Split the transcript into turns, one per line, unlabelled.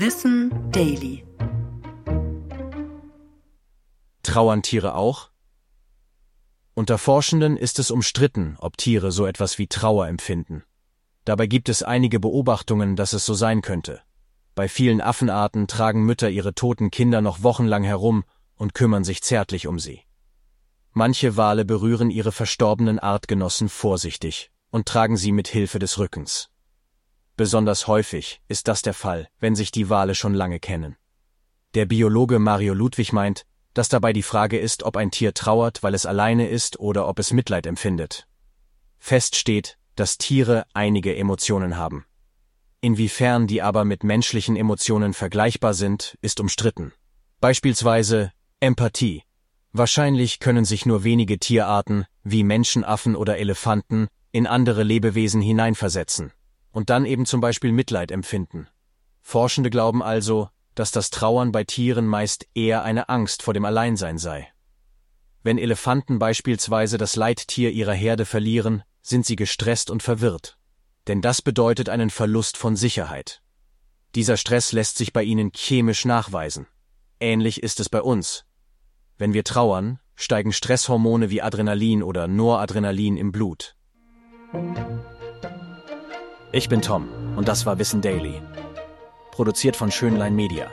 Wissen Daily.
Trauern Tiere auch? Unter Forschenden ist es umstritten, ob Tiere so etwas wie Trauer empfinden. Dabei gibt es einige Beobachtungen, dass es so sein könnte. Bei vielen Affenarten tragen Mütter ihre toten Kinder noch wochenlang herum und kümmern sich zärtlich um sie. Manche Wale berühren ihre verstorbenen Artgenossen vorsichtig und tragen sie mit Hilfe des Rückens. Besonders häufig ist das der Fall, wenn sich die Wale schon lange kennen. Der Biologe Mario Ludwig meint, dass dabei die Frage ist, ob ein Tier trauert, weil es alleine ist oder ob es Mitleid empfindet. Fest steht, dass Tiere einige Emotionen haben. Inwiefern die aber mit menschlichen Emotionen vergleichbar sind, ist umstritten. Beispielsweise Empathie. Wahrscheinlich können sich nur wenige Tierarten, wie Menschenaffen oder Elefanten, in andere Lebewesen hineinversetzen und dann eben zum Beispiel Mitleid empfinden. Forschende glauben also, dass das Trauern bei Tieren meist eher eine Angst vor dem Alleinsein sei. Wenn Elefanten beispielsweise das Leittier ihrer Herde verlieren, sind sie gestresst und verwirrt. Denn das bedeutet einen Verlust von Sicherheit. Dieser Stress lässt sich bei ihnen chemisch nachweisen. Ähnlich ist es bei uns. Wenn wir trauern, steigen Stresshormone wie Adrenalin oder Noradrenalin im Blut. Ich bin Tom und das war Wissen Daily. Produziert von Schönlein Media.